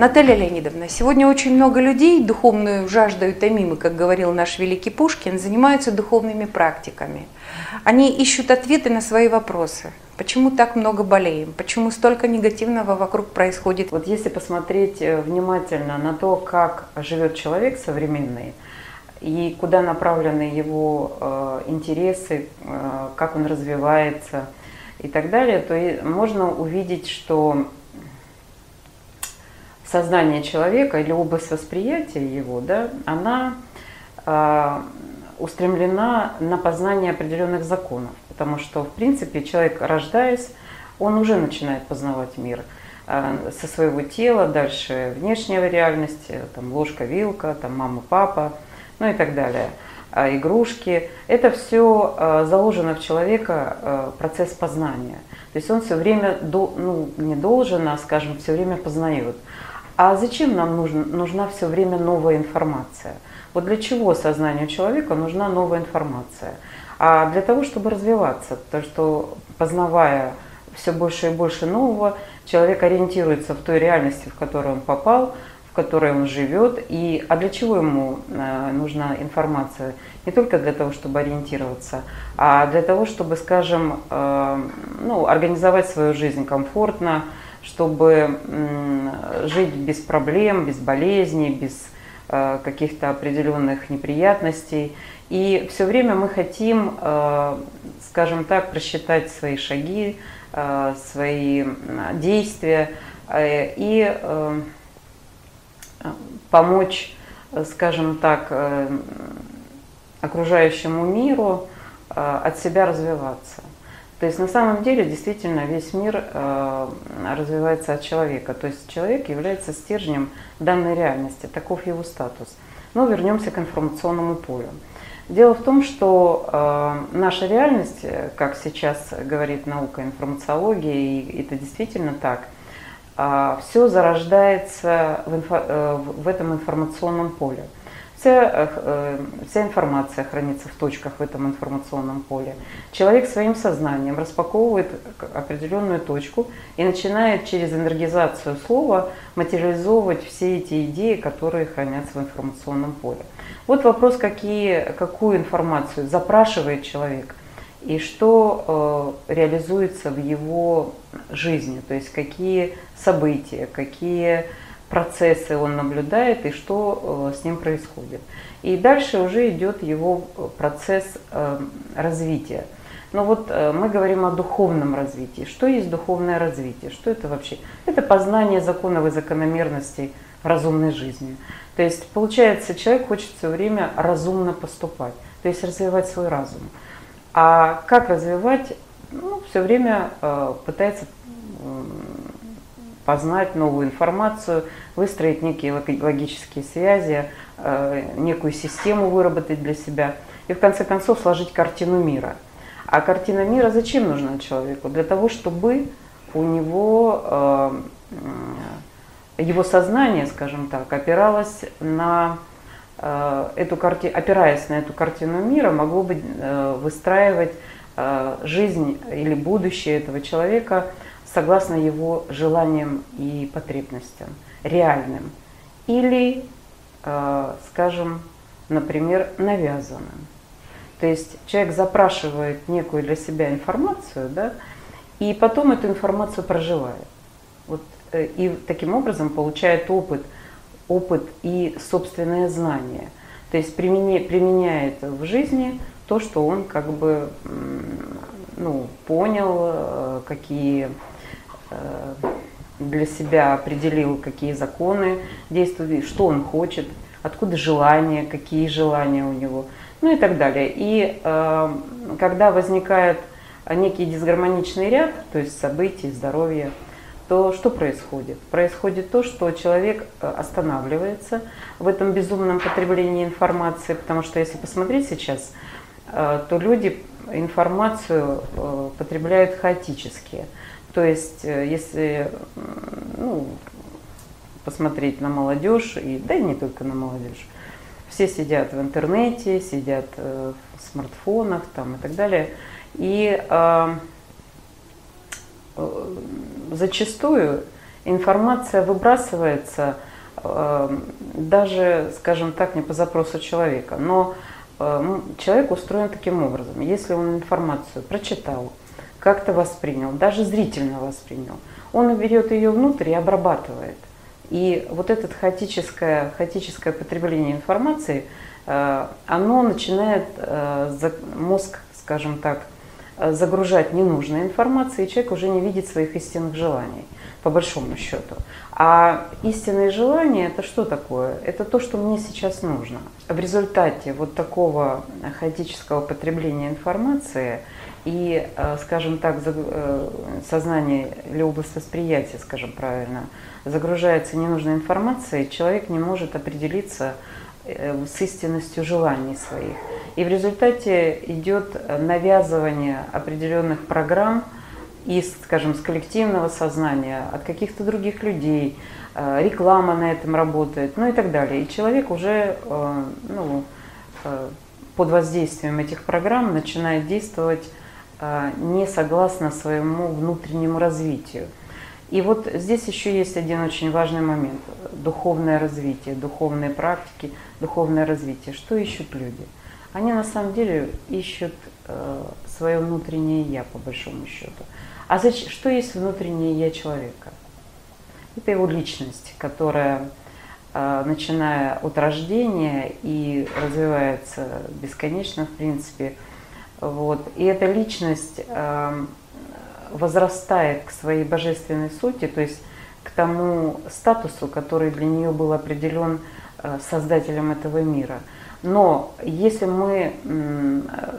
Наталья Леонидовна, сегодня очень много людей духовную жаждою томимы, как говорил наш великий Пушкин, занимаются духовными практиками. Они ищут ответы на свои вопросы. Почему так много болеем? Почему столько негативного вокруг происходит? Вот если посмотреть э, внимательно на то, как живет человек современный, и куда направлены его э, интересы, э, как он развивается и так далее, то и можно увидеть, что сознание человека или область восприятия его, да, она э, устремлена на познание определенных законов, потому что, в принципе, человек, рождаясь, он уже начинает познавать мир э, со своего тела, дальше внешняя реальность, там ложка, вилка, там мама, папа, ну и так далее, э, игрушки. Это все э, заложено в человека э, процесс познания. То есть он все время, ну, не должен, а, скажем, все время познает. А зачем нам нужна, нужна все время новая информация? Вот для чего сознанию человека нужна новая информация? А для того, чтобы развиваться, потому что познавая все больше и больше нового, человек ориентируется в той реальности, в которую он попал, в которой он живет. И, а для чего ему э, нужна информация? Не только для того, чтобы ориентироваться, а для того, чтобы, скажем, э, ну, организовать свою жизнь комфортно, чтобы жить без проблем, без болезней, без э, каких-то определенных неприятностей. И все время мы хотим, э, скажем так, просчитать свои шаги, э, свои действия и помочь, скажем так, окружающему миру от себя развиваться. То есть на самом деле действительно весь мир э, развивается от человека. То есть человек является стержнем данной реальности, таков его статус. Но вернемся к информационному полю. Дело в том, что э, наша реальность, как сейчас говорит наука информациология, и это действительно так, э, все зарождается в, этом информационном поле. Вся информация хранится в точках в этом информационном поле. Человек своим сознанием распаковывает определенную точку и начинает через энергизацию слова материализовывать все эти идеи, которые хранятся в информационном поле. Вот вопрос, какие, какую информацию запрашивает человек и что э, реализуется в его жизни, то есть какие события, какие процессы он наблюдает и что э, с ним происходит. И дальше уже идет его э, процесс э, развития. Но вот мы говорим о духовном развитии. Что есть духовное развитие? Что это вообще? Это познание законов и закономерностей разумной жизни. То есть, получается, человек хочет все время разумно поступать, то есть развивать свой разум. А как развивать? Ну, все время пытается познать новую информацию, выстроить некие логические связи, э, некую систему выработать для себя и в конце концов сложить картину мира. А картина мира зачем нужна человеку? Для того, чтобы у него э, его сознание, скажем так, опиралось на э, эту картину, опираясь на эту картину мира, могло бы выстраивать жизнь или будущее этого человека согласно его желаниям и потребностям, реальным, или, э, скажем, например, навязанным. То есть человек запрашивает некую для себя информацию, да, и потом эту информацию проживает. Вот, э, и таким образом получает опыт, опыт и собственное знание. То есть применяет, применяет в жизни то, что он как бы ну, понял, э, какие для себя определил, какие законы действуют, что он хочет, откуда желания, какие желания у него, ну и так далее. И э, когда возникает некий дисгармоничный ряд, то есть событий, здоровья, то что происходит? Происходит то, что человек э, останавливается в этом безумном потреблении информации, потому что если посмотреть сейчас, э, то люди информацию потребляют хаотически. То есть, э, если ну, посмотреть на молодежь, и, да и не только на молодежь, все сидят в интернете, сидят э, в смартфонах там, и так далее. И э, зачастую информация выбрасывается э, даже, скажем так, не по запросу человека. Но э, человек устроен таким образом. Если он информацию прочитал, как-то воспринял, даже зрительно воспринял, он берет ее внутрь и обрабатывает. И вот это хаотическое, хаотическое потребление информации, э, оно начинает э, мозг, скажем так, загружать ненужной информацией, и человек уже не видит своих истинных желаний, по большому счету. А истинные желания это что такое? Это то, что мне сейчас нужно. В результате вот такого хаотического потребления информации и, скажем так, сознание или область восприятия, скажем правильно, загружается ненужной информацией, человек не может определиться э, с истинностью желаний своих. И в результате идет навязывание определенных программ из, скажем, с коллективного сознания, от каких-то других людей, э, реклама на этом работает, ну и так далее. И человек уже э, ну, под воздействием этих программ начинает действовать не согласно своему внутреннему развитию. И вот здесь еще есть один очень важный момент. Духовное развитие, духовные практики, духовное развитие. Что ищут люди? Они на самом деле ищут э, свое внутреннее я, по большому счету. А зачем, что есть внутреннее я человека? Это его личность, которая, э, начиная от рождения и развивается бесконечно, в принципе, вот. И эта личность э, возрастает к своей божественной сути, то есть к тому статусу, который для нее был определен э, создателем этого мира. Но если мы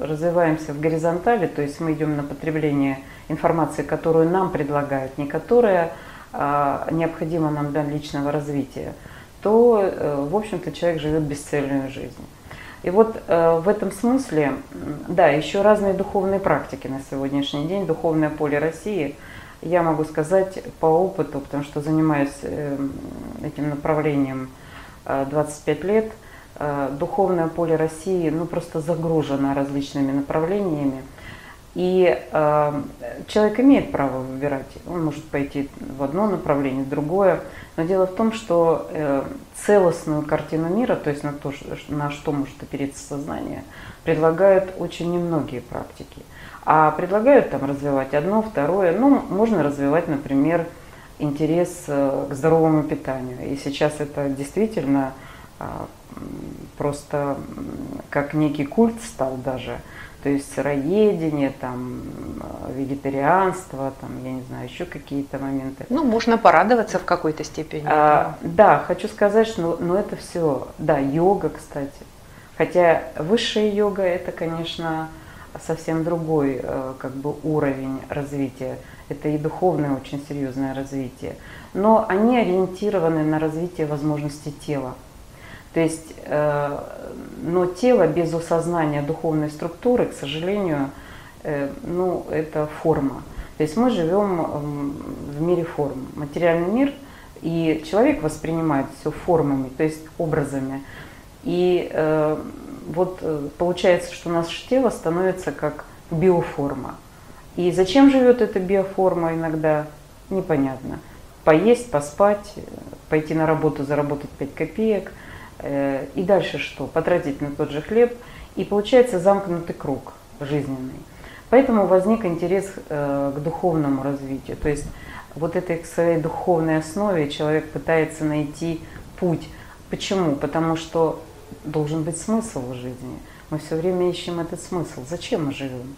развиваемся в горизонтали, то есть мы идем на потребление информации, которую нам предлагают, не которая а, необходима нам для личного развития, то, э, в общем-то, человек живет бесцельную жизнь. И вот э, в этом смысле, да, еще разные духовные практики на сегодняшний день, духовное поле России, я могу сказать по опыту, потому что занимаюсь э, этим направлением э, 25 лет, э, духовное поле России ну, просто загружено различными направлениями. И э, человек имеет право выбирать. Он может пойти в одно направление, в другое. Но дело в том, что э, целостную картину мира, то есть на то, на что может опереться сознание, предлагают очень немногие практики. А предлагают там развивать одно, второе. Ну, можно развивать, например, интерес э, к здоровому питанию. И сейчас это действительно э, просто как некий культ стал даже то есть сыроедение, там, вегетарианство, там, я не знаю, еще какие-то моменты. Ну, можно порадоваться в какой-то степени. А, да, хочу сказать, что ну, это все, да, йога, кстати. Хотя высшая йога это, конечно, совсем другой э, как бы уровень развития. Это и духовное очень серьезное развитие. Но они ориентированы на развитие возможностей тела. То есть, э, но тело без осознания духовной структуры, к сожалению, э, ну, это форма. То есть мы живем в мире форм. Материальный мир, и человек воспринимает все формами, то есть образами. И э, вот получается, что наше тело становится как биоформа. И зачем живет эта биоформа иногда, непонятно. Поесть, поспать, пойти на работу, заработать 5 копеек – и дальше что? Потратить на тот же хлеб. И получается замкнутый круг жизненный. Поэтому возник интерес э, к духовному развитию. То есть вот этой к своей духовной основе человек пытается найти путь. Почему? Потому что должен быть смысл в жизни. Мы все время ищем этот смысл. Зачем мы живем?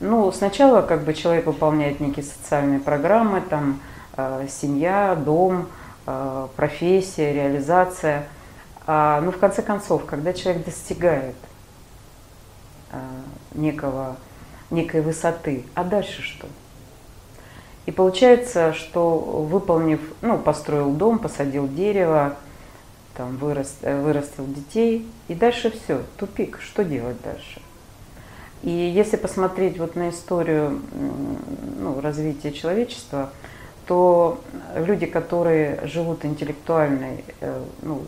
Ну, сначала как бы человек выполняет некие социальные программы, там э, семья, дом, э, профессия, реализация – а, ну, в конце концов, когда человек достигает а, некого, некой высоты, а дальше что? И получается, что выполнив, ну, построил дом, посадил дерево, там, вырос, э, вырастил детей, и дальше все, тупик, что делать дальше? И если посмотреть вот на историю ну, развития человечества, то люди, которые живут интеллектуальной, э, ну,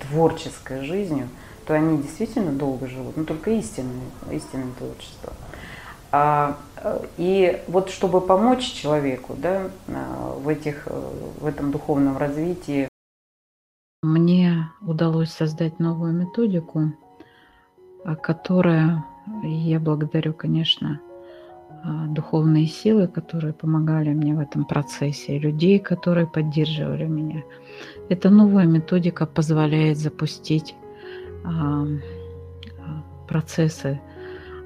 творческой жизнью, то они действительно долго живут, но только истинное, истинное творчество. А И вот чтобы помочь человеку да, в, этих, в этом духовном развитии. Мне удалось создать новую методику, которая, я благодарю, конечно, духовные силы, которые помогали мне в этом процессе, людей, которые поддерживали меня. Эта новая методика позволяет запустить процессы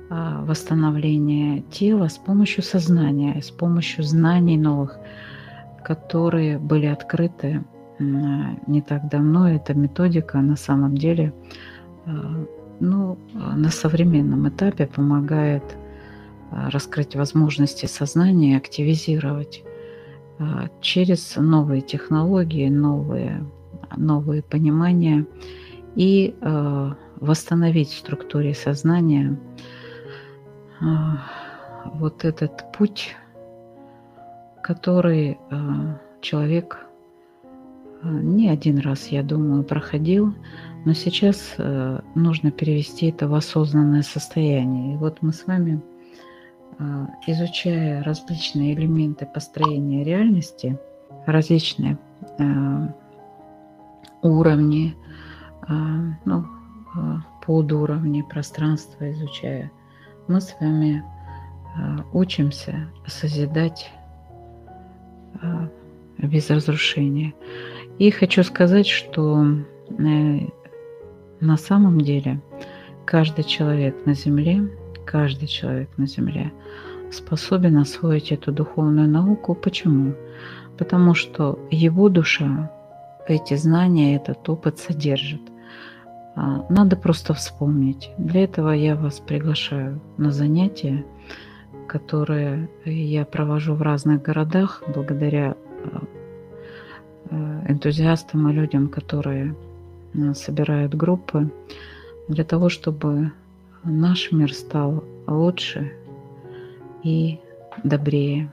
а, восстановления тела с помощью сознания, с помощью знаний новых, которые были открыты не так давно. Эта методика на самом деле а, ну, на современном этапе помогает а, раскрыть возможности сознания, активизировать через новые технологии, новые, новые понимания и восстановить в структуре сознания а, вот этот путь, который а, человек а, не один раз, я думаю, проходил, но сейчас нужно перевести это в осознанное состояние. И вот мы с вами, изучая различные элементы построения реальности, различные уровни, ну, подуровни пространства изучая – мы с вами а, учимся созидать а, без разрушения. И хочу сказать, что э, на самом деле каждый человек на Земле, каждый человек на Земле способен освоить эту духовную науку. Почему? Потому что его душа эти знания, этот опыт содержит. А, надо просто вспомнить. Для этого я вас приглашаю на занятия, которые я провожу в разных городах благодаря а, а, энтузиастам и людям, которые собирают группы, для того, чтобы наш мир стал лучше и добрее.